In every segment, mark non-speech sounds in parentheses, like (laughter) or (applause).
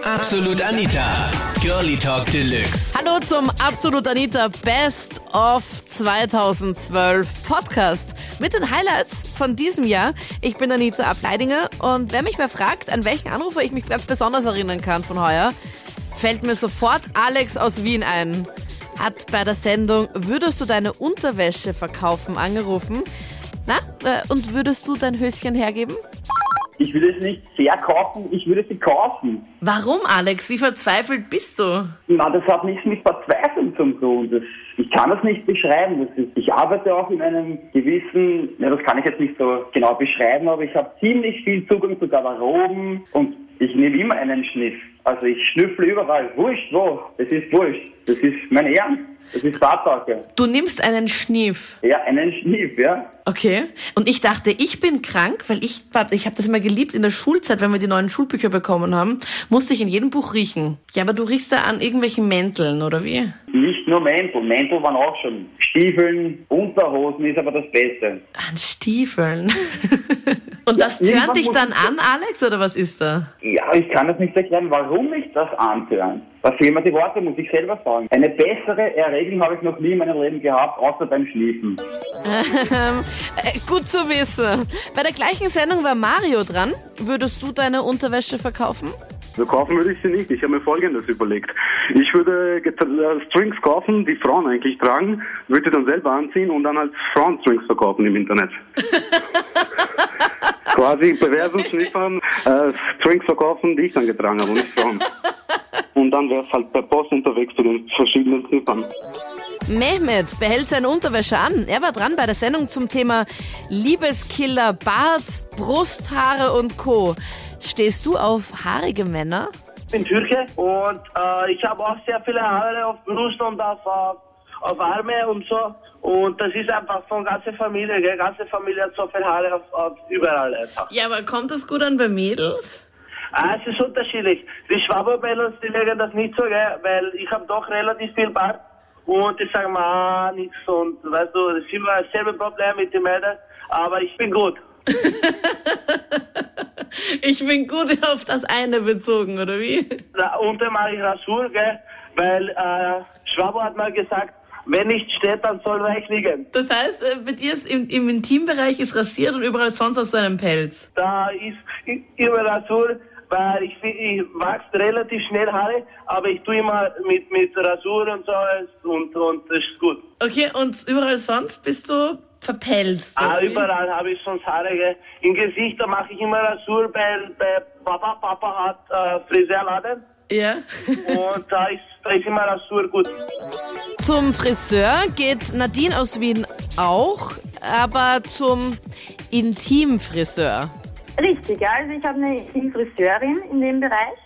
Absolut Anita. Girlie Talk Deluxe. Hallo zum Absolut Anita Best of 2012 Podcast mit den Highlights von diesem Jahr. Ich bin Anita Ableidinger und wer mich mal fragt, an welchen Anrufer ich mich ganz besonders erinnern kann von heuer, fällt mir sofort Alex aus Wien ein. Hat bei der Sendung Würdest du deine Unterwäsche verkaufen angerufen. Na, äh, und würdest du dein Höschen hergeben? Ich würde es nicht verkaufen, ich würde sie kaufen. Warum, Alex? Wie verzweifelt bist du? Na, das hat nichts mit Verzweiflung zum tun. Das, ich kann das nicht beschreiben. Das ist, ich arbeite auch in einem gewissen, ja, das kann ich jetzt nicht so genau beschreiben, aber ich habe ziemlich viel Zugang zu Garderoben und ich nehme immer einen Schniff. Also ich schnüffle überall. Wurscht wo. Das ist wurscht. Das ist mein Ernst. Das ist Tatsache. Du nimmst einen Schnief. Ja, einen Schniff, ja. Okay. Und ich dachte, ich bin krank, weil ich, ich habe das immer geliebt in der Schulzeit, wenn wir die neuen Schulbücher bekommen haben, musste ich in jedem Buch riechen. Ja, aber du riechst da an irgendwelchen Mänteln, oder wie? Nicht nur Mäntel. Mäntel waren auch schon. Stiefeln, Unterhosen ist aber das Beste. An Stiefeln. (laughs) Und das Ja, tönt dich dann an, Alex, oder was ist da? Ja, ich kann das nicht erklären, warum mich das antönt. Da fehlen mir die Worte, muss ich selber sagen. Eine bessere Erregung habe ich noch nie in meinem Leben gehabt, außer beim Schliefen. Ähm, äh, gut zu wissen. Bei der gleichen Sendung war Mario dran. Würdest du deine Unterwäsche verkaufen? Verkaufen würde ich sie nicht. Ich habe mir Folgendes überlegt. Ich würde get- äh, Strings kaufen, die Frauen eigentlich tragen, würde dann selber anziehen und dann als Frauenstrings verkaufen im Internet. (laughs) Quasi Bewersen, schniffern, äh, Strings verkaufen, die ich dann getragen habe und nicht Frauen. Und dann wäre es halt per Post unterwegs zu den verschiedenen Schniffern. Mehmet behält seine Unterwäsche an. Er war dran bei der Sendung zum Thema Liebeskiller, Bart, Brusthaare und Co. Stehst du auf haarige Männer? Ich bin Türke und äh, ich habe auch sehr viele Haare auf Brust und auf, äh, auf Arme und so. Und das ist einfach von ganzer Familie, gell? ganze Familie hat so viele Haare auf, auf überall einfach. Ja, aber kommt das gut an bei Mädels? Ah, es ist unterschiedlich. Die Schwabermädels, die legen das nicht so, gell? weil ich habe doch relativ viel Bart und die sagen mir, ah, nichts und weißt du, das ist immer dasselbe Problem mit den Mädels, aber ich bin gut. (laughs) Ich bin gut auf das eine bezogen, oder wie? Da unten mache ich Rasur, gell? weil äh, Schwabo hat mal gesagt, wenn nicht steht, dann soll reich liegen. Das heißt, äh, bei dir ist im, im Intimbereich ist rasiert und überall sonst hast du einen Pelz. Da ist immer Rasur, weil ich, ich wachse relativ schnell Haare, aber ich tue immer mit, mit Rasur und so und, und das ist gut. Okay, und überall sonst bist du verpelzt. Ah, überall habe ich sonst Haare. Im Gesicht, da mache ich immer Rasur, bei, bei Papa. Papa hat äh, Friseurladen Ja. und da ist, da ist immer Rasur gut. Zum Friseur geht Nadine aus Wien auch, aber zum Intimfriseur. Richtig, ja. Also ich habe eine Friseurin in dem Bereich.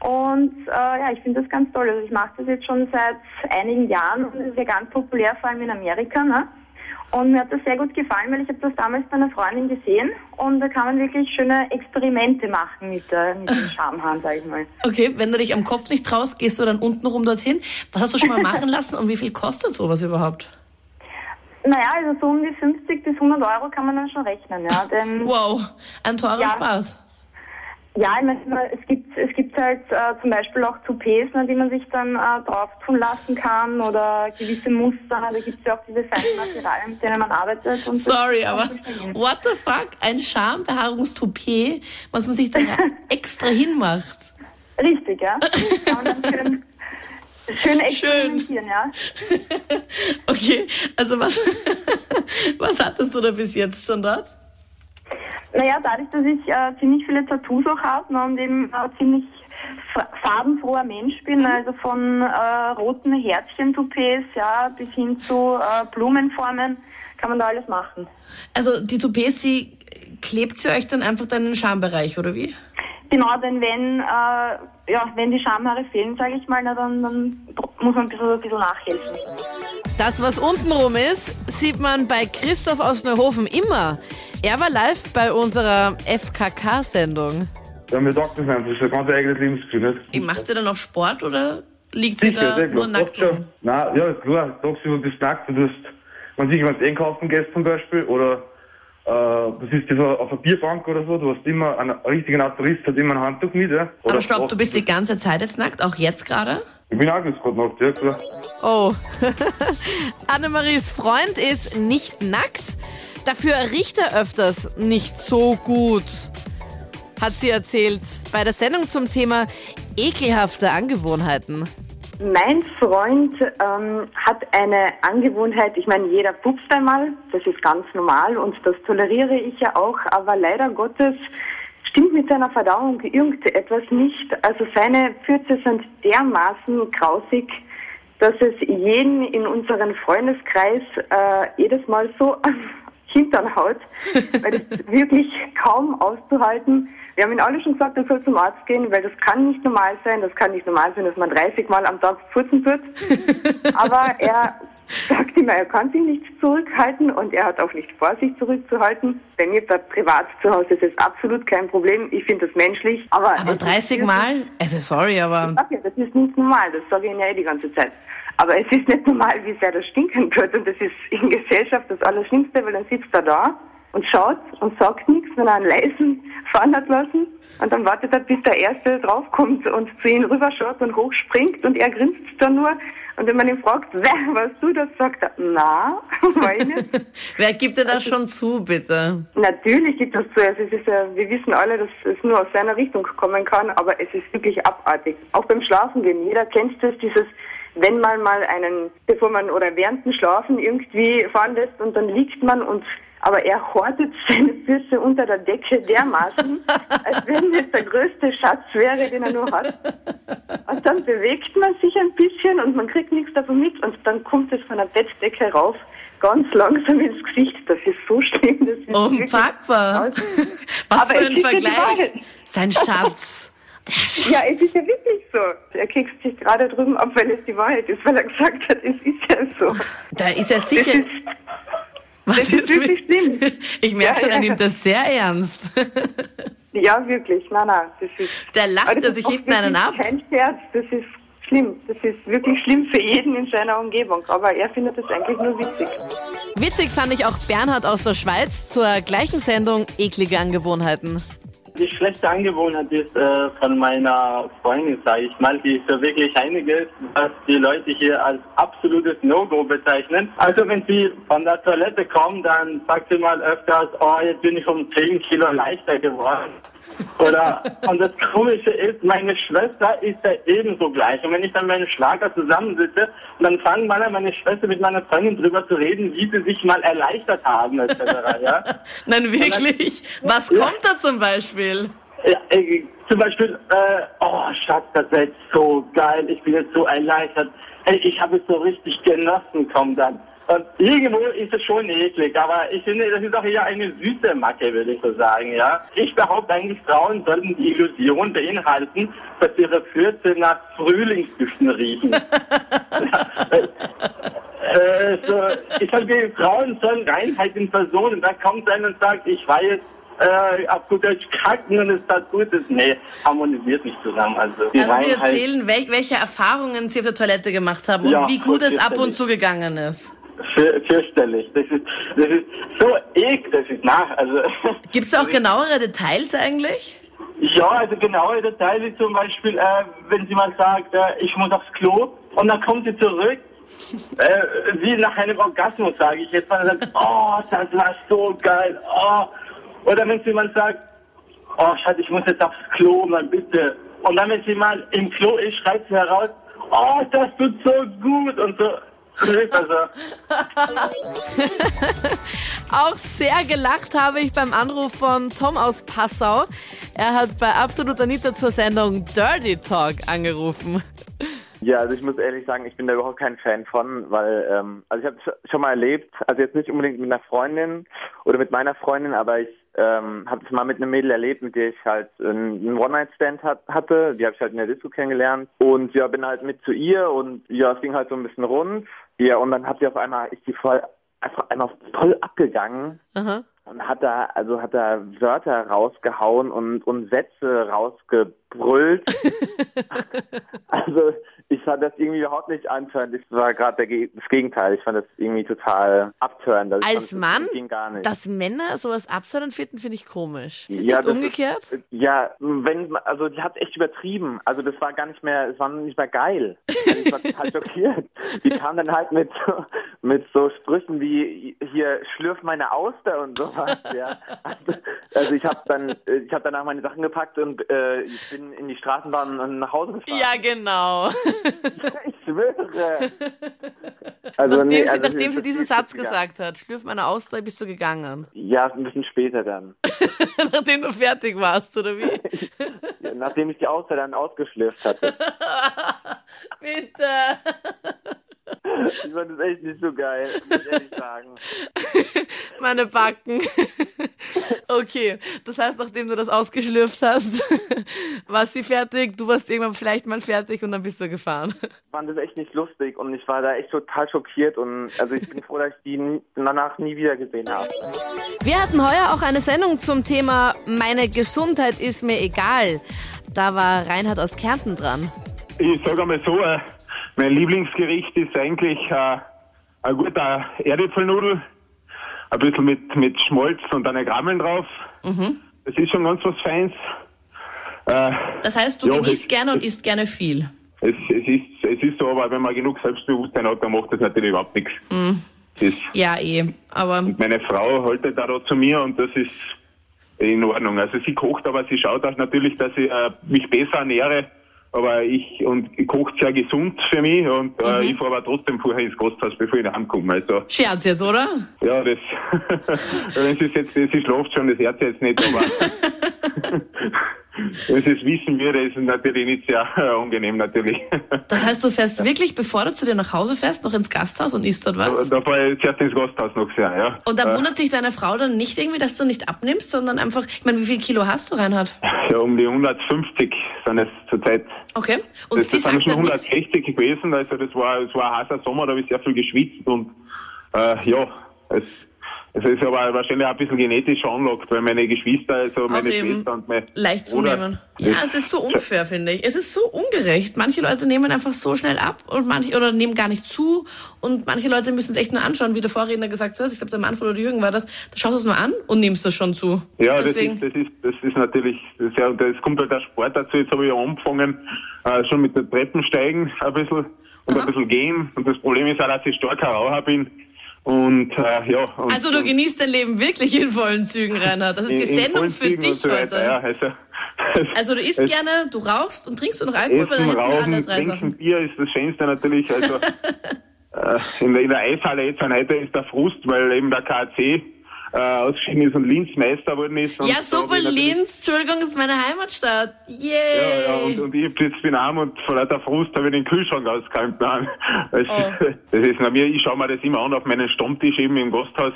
Und äh, ja, ich finde das ganz toll. Also ich mache das jetzt schon seit einigen Jahren und es ist ja ganz populär, vor allem in Amerika. Ne? Und mir hat das sehr gut gefallen, weil ich habe das damals bei einer Freundin gesehen und da kann man wirklich schöne Experimente machen mit, äh, mit dem Schamhahn, sage ich mal. Okay, wenn du dich am Kopf nicht traust, gehst du dann untenrum dorthin. Was hast du schon mal machen lassen und wie viel kostet sowas überhaupt? Naja, also so um die 50 bis 100 Euro kann man dann schon rechnen, ja. Denn Wow, ein teurer Ja. Spaß. Ja, ich meine, es gibt, es gibt halt äh, zum Beispiel auch Toupets, ne, die man sich dann äh, drauf tun lassen kann oder gewisse Muster. ne, Da gibt es ja auch diese feinen Materialien, mit denen man arbeitet. Sorry, aber what the fuck? Ein Schambehaarungstoupet, was man sich da (laughs) extra hinmacht. Richtig, ja. Dann schön, schön experimentieren, ja. (laughs) Okay, also was, (laughs) was hattest du da bis jetzt schon dort? Naja, dadurch, dass ich äh, ziemlich viele Tattoos auch habe ne, und eben äh, ziemlich fa- farbenfroher Mensch bin, also von äh, roten Herzchen-Toupets ja, bis hin zu äh, Blumenformen, kann man da alles machen. Also die Toupets, die klebt sie euch dann einfach dann in den Schambereich, oder wie? Genau, denn wenn, äh, ja, wenn die Schamhaare fehlen, sage ich mal, na, dann, dann muss man ein bisschen, ein bisschen nachhelfen. Das, was untenrum ist, sieht man bei Christoph aus Neuhofen immer. Er war live bei unserer FKK-Sendung. Ja, mir sagt das einfach, das ist ein ganz eigenes Lebensgefühl. Nicht? Macht ihr da noch Sport oder liegt sie da nur nackt schon. Nein, ja, klar, du bist nackt, du tust, wenn du was einkaufen gehst zum Beispiel, oder das ist so auf einer Bierbank oder so, du hast immer, ein richtiger Naturist hat immer ein Handtuch mit, ja. Oder Aber stopp, du bist die ganze Zeit jetzt nackt, auch jetzt gerade? Ich bin auch jetzt gerade nackt, ja, klar. Oh. (laughs) Annemaries Freund ist nicht nackt, dafür riecht er öfters nicht so gut, hat sie erzählt bei der Sendung zum Thema ekelhafte Angewohnheiten. Mein Freund ähm, hat eine Angewohnheit, ich meine, jeder pupst einmal, das ist ganz normal und das toleriere ich ja auch, aber leider Gottes stimmt mit seiner Verdauung irgendetwas nicht. Also seine Pfütze sind dermaßen grausig, dass es jeden in unserem Freundeskreis äh, jedes Mal so Hintern haut, (laughs) weil das wirklich kaum auszuhalten. Wir haben ihn alle schon gesagt, er soll zum Arzt gehen, weil das kann nicht normal sein. Das kann nicht normal sein, dass man 30 Mal am Tag furzen wird. (laughs) Aber er sagt immer, er kann sich nicht zurückhalten und er hat auch nicht vor, sich zurückzuhalten. Bei mir privat zu Hause ist es absolut kein Problem. Ich finde das menschlich. Aber, aber 30 Mal? Also sorry, aber... Ja, das ist nicht normal, das sage ich Ihnen ja eh die ganze Zeit. Aber es ist nicht normal, wie sehr das stinken wird. Und das ist in Gesellschaft das Allerschlimmste, weil dann sitzt er da und schaut und sagt nichts, wenn er einen leisen fahren hat lassen. Und dann wartet er, bis der Erste draufkommt und zu ihm rüberschaut und hochspringt und er grinst dann nur. Und wenn man ihn fragt, wer warst du das, sagt er, na, (laughs) war ich nicht. (laughs) wer gibt dir das also, schon zu, bitte? Natürlich gibt das zu. Also es ist ja, wir wissen alle, dass es nur aus seiner Richtung kommen kann, aber es ist wirklich abartig. Auch beim Schlafengehen. Jeder kennt das, dieses, wenn man mal einen, bevor man oder während dem Schlafen irgendwie fahren lässt und dann liegt man und aber er hortet (laughs) seine Füße unter der Decke dermaßen, als wenn es der größte Schatz wäre, den er nur hat. Und dann bewegt man sich ein bisschen und man kriegt nichts davon mit und dann kommt es von der Bettdecke rauf, ganz langsam ins Gesicht. Das ist so schlimm. Das ist Unpackbar. Was Aber für ein Vergleich. Sein Schatz. Ja, es ist ja wirklich so. Er kriegt sich gerade drüben ab, weil es die Wahrheit ist, weil er gesagt hat, es ist ja so. Da ist er sicher. Was das ist wirklich schlimm. (laughs) Ich merke ja, schon, er nimmt das sehr ernst. (laughs) ja, wirklich. Nein, nein. Das ist, da lacht er sich hinten einen ab. Kein Scherz. Das ist schlimm. Das ist wirklich schlimm für jeden in seiner Umgebung. Aber er findet das eigentlich nur witzig. Witzig fand ich auch Bernhard aus der Schweiz zur gleichen Sendung Eklige Angewohnheiten. Die schlechte Angewohnheit ist äh, von meiner Freundin, sage ich mal, die ist so wirklich einiges, was die Leute hier als absolutes No-Go bezeichnen. Also wenn sie von der Toilette kommen, dann sagt sie mal öfters, oh, jetzt bin ich um 10 Kilo leichter geworden. Oder, und das Komische ist, meine Schwester ist ja ebenso gleich. Und wenn ich dann mit meinem Schlager zusammensitze, dann fangen mal meine Schwester mit meiner Freundin drüber zu reden, wie sie sich mal erleichtert haben, etc. Ja? (laughs) Nein, wirklich? Dann, Was ja. kommt da zum Beispiel? Ja, äh, zum Beispiel, äh, oh Schatz, das ist jetzt so geil, ich bin jetzt so erleichtert. Hey, ich habe es so richtig genossen, kommt dann. Und irgendwo ist es schon eklig, aber ich finde, das ist auch eher eine süße Macke, würde ich so sagen, ja. Ich behaupte eigentlich, Frauen sollten die Illusion beinhalten, dass ihre Fürze nach Frühlingsdüften riechen. (laughs) äh, so, ich sage, Frauen sollen Reinheit in Person und da kommt einer und sagt, ich war jetzt äh, auf gut Deutsch kacken und es tat Gutes. Nee, harmonisiert nicht zusammen. Also, die also Sie erzählen, wel welche Erfahrungen Sie auf der Toilette gemacht haben und ja, wie gut es ab und zu gegangen ist fürchterlich. Das ist, das ist so eklig, das ist nach. Also, (laughs) Gibt es auch genauere Details eigentlich? Ja, also genaue Details wie zum Beispiel, äh, wenn sie mal sagt, äh, ich muss aufs Klo und dann kommt sie zurück, äh, wie nach einem Orgasmus, sage ich jetzt mal, und sagt, (laughs) oh, das war so geil, oh. Oder wenn sie mal sagt, oh Schatz, ich muss jetzt aufs Klo, mal bitte. Und dann, wenn sie mal im Klo ist, schreit sie heraus, oh, das tut so gut und so. (laughs) Auch sehr gelacht habe ich beim Anruf von Tom aus Passau. Er hat bei Absolut Anita zur Sendung Dirty Talk angerufen. Ja, also ich muss ehrlich sagen, ich bin da überhaupt kein Fan von, weil, ähm, also ich habe es schon mal erlebt, also jetzt nicht unbedingt mit einer Freundin oder mit meiner Freundin, aber ich ähm, habe es mal mit einem Mädel erlebt, mit der ich halt einen One-Night-Stand hat, hatte. Die habe ich halt in der Disco kennengelernt und ja, bin halt mit zu ihr und ja, es ging halt so ein bisschen rund ja, und dann hat sie auf einmal, ist die voll, einfach einmal voll abgegangen. Aha. Und hat da, also hat da Wörter rausgehauen und, und Sätze rausgebrüllt. (laughs) also fand das irgendwie überhaupt nicht antörend. Das war gerade das Gegenteil. Ich fand das irgendwie total abtörend. Also Als fand, Mann, das gar nicht. dass Männer sowas absurd finden, finde ich komisch. Ist ja, nicht das umgekehrt? Ist, ja, wenn, also die hat echt übertrieben. Also das war gar nicht mehr, es war nicht mehr geil. Also ich war total (laughs) schockiert. Die kam dann halt mit so, mit so Sprüchen wie hier schlürf meine Auster und sowas. Ja. Also, also ich habe dann, ich habe danach meine Sachen gepackt und äh, ich bin in die Straßenbahn und nach Hause gefahren. ja, genau. Ich schwöre. (laughs) Also, nachdem nee, sie, also nachdem das sie diesen Satz gegangen. gesagt hat, schlürf meine Auster, bist du gegangen. Ja, ein bisschen später dann. (laughs) nachdem du fertig warst, oder wie? (laughs) Nachdem ich die Auster dann ausgeschlürft hatte. Bitte. Ich fand das echt nicht so geil, muss ich ehrlich sagen. Meine Backen. Okay, das heißt, nachdem du das ausgeschlürft hast, war sie fertig, du warst irgendwann vielleicht mal fertig und dann bist du gefahren. (laughs) Ich fand das echt nicht lustig und ich war da echt total schockiert und also ich bin froh, dass ich die nie, danach nie wieder gesehen habe. Wir hatten heuer auch eine Sendung zum Thema Meine Gesundheit ist mir egal. Da war Reinhard aus Kärnten dran. Ich sage einmal so, äh, mein Lieblingsgericht ist eigentlich äh, ein guter Erdäpfelnudel, ein bisschen mit, mit Schmalz und einer Grammeln drauf. Mhm. Das ist schon ganz was Feins. Äh, Das heißt, du Ja, genießt ich- gerne und isst gerne viel. es, es, ist, es ist so, aber wenn man genug Selbstbewusstsein hat, dann macht das natürlich überhaupt nichts. Mhm. Ist, Ja, eh. Aber meine Frau haltet da, da zu mir und das ist in Ordnung. Also sie kocht, aber sie schaut auch natürlich, dass ich äh, mich besser ernähre. Aber ich und kocht sehr gesund für mich und äh, Mhm. ich fahre aber trotzdem vorher ins Gasthaus, bevor ich heimkomme. Also Scherz jetzt, oder? ja, das (laughs) wenn sie jetzt, sie schläft schon, das Herz jetzt nicht, aber (laughs) (laughs) es wissen würde, ist es natürlich nicht sehr äh, angenehm natürlich. (laughs) Das heißt, du fährst wirklich, bevor du zu dir nach Hause fährst, noch ins Gasthaus und isst dort was? da fahre ich zuerst ins Gasthaus noch sehr, ja. Und da Äh, wundert sich deine Frau dann nicht irgendwie, dass du nicht abnimmst, sondern einfach, ich meine, wie viel Kilo hast du, Reinhard? ja, um die 150 sind es zurzeit. Okay. Und das sie das sind sagt schon dann nichts. 160 gewesen, also das war, es war ein heißer Sommer, da habe ich sehr viel geschwitzt und äh, ja, es, es ist aber wahrscheinlich auch ein bisschen genetisch anlockt, weil meine Geschwister, also meine eben Schwester und mein Leicht Bruder, zunehmen. Ja, es ist so unfair, finde ich. Es ist so ungerecht. Manche Leute nehmen einfach so schnell ab und manche oder nehmen gar nicht zu und manche Leute müssen es echt nur anschauen, wie der Vorredner gesagt hat. Ich glaube, der Manfred oder Jürgen war das. Da schaust du es nur an und nimmst das schon zu. Ja, das Deswegen. ist, das ist, das ist natürlich, das, ist ja, das kommt halt der Sport dazu. Jetzt habe ich ja angefangen, äh, schon mit der Treppensteigen ein bisschen und ein bisschen gehen. Und das Problem ist auch, dass ich starker Raucher bin. Und, äh, ja. Und, Also du genießt dein Leben wirklich in vollen Zügen, Reinhard. Das ist die in- Sendung für Zügen dich so weiter, heute. Ja, also, (laughs) Also du isst es- gerne, du rauchst und trinkst du noch Alkohol, weil dann Essen, wir alle Rauchen, drei Trinken, Sachen. Bier ist das Schönste natürlich. Also (laughs) äh, in, der, in der Eishalle jetzt an heute ist der Frust, weil eben der KAC äh, ausgeschieden ist und Linz Meister geworden ist. Und Ja, super, Linz, Entschuldigung, ist meine Heimatstadt. Yay! Ja, ja, und, und ich hab jetzt bin arm und vor lauter Frust habe ich den Kühlschrank ausgeräumt. (laughs) Nein, das, Oh. (laughs) das ist na mir, ich schaue mir das immer an auf meinen Stammtisch eben im Gasthaus.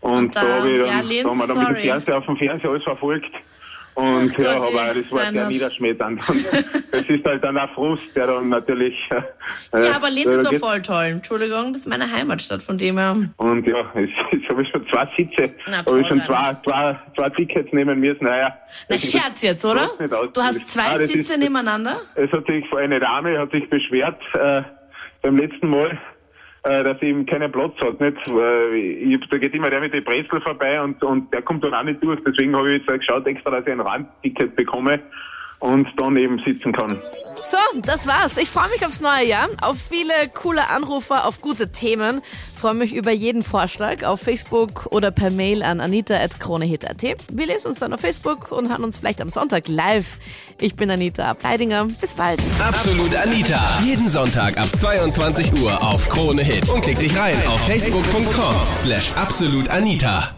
Und, da- da habe ich dann, ja, Linz, da haben wir dann mit dem. Fernseher auf dem Fernseher alles verfolgt. Und Ach ja, Gott, aber das war sehr niederschmetternd. (laughs) Das ist halt dann ein Frust, der dann natürlich. Äh, Ja, aber Linz äh, ist geht- voll toll. Entschuldigung, das ist meine Heimatstadt, von dem her. Und ja, jetzt, jetzt habe ich schon zwei Sitze, habe ich schon zwei, zwei, zwei Tickets nehmen müssen. Naja, Na, Scherz jetzt, oder? Du hast zwei Ah, Sitze ist- nebeneinander? Es hat sich eine Dame hat sich beschwert äh, beim letzten Mal, äh, dass sie eben keinen Platz hat. Nicht? Äh, ich, da geht immer der mit den Brezel vorbei und, und der kommt dann auch nicht durch. Deswegen habe ich jetzt geschaut extra, dass ich ein Randticket bekomme und dann eben sitzen kann. So, das war's. Ich freue mich aufs neue Jahr, auf viele coole Anrufer, auf gute Themen. Freue mich über jeden Vorschlag auf Facebook oder per Mail an anita.kronehit.at. Wir lesen uns dann auf Facebook und hören uns vielleicht am Sonntag live. Ich bin Anita Ableidinger. Bis bald. Absolut Anita. Jeden Sonntag ab 22 Uhr auf Krone Hit. Und klick dich rein auf facebook.com slash absolutanita.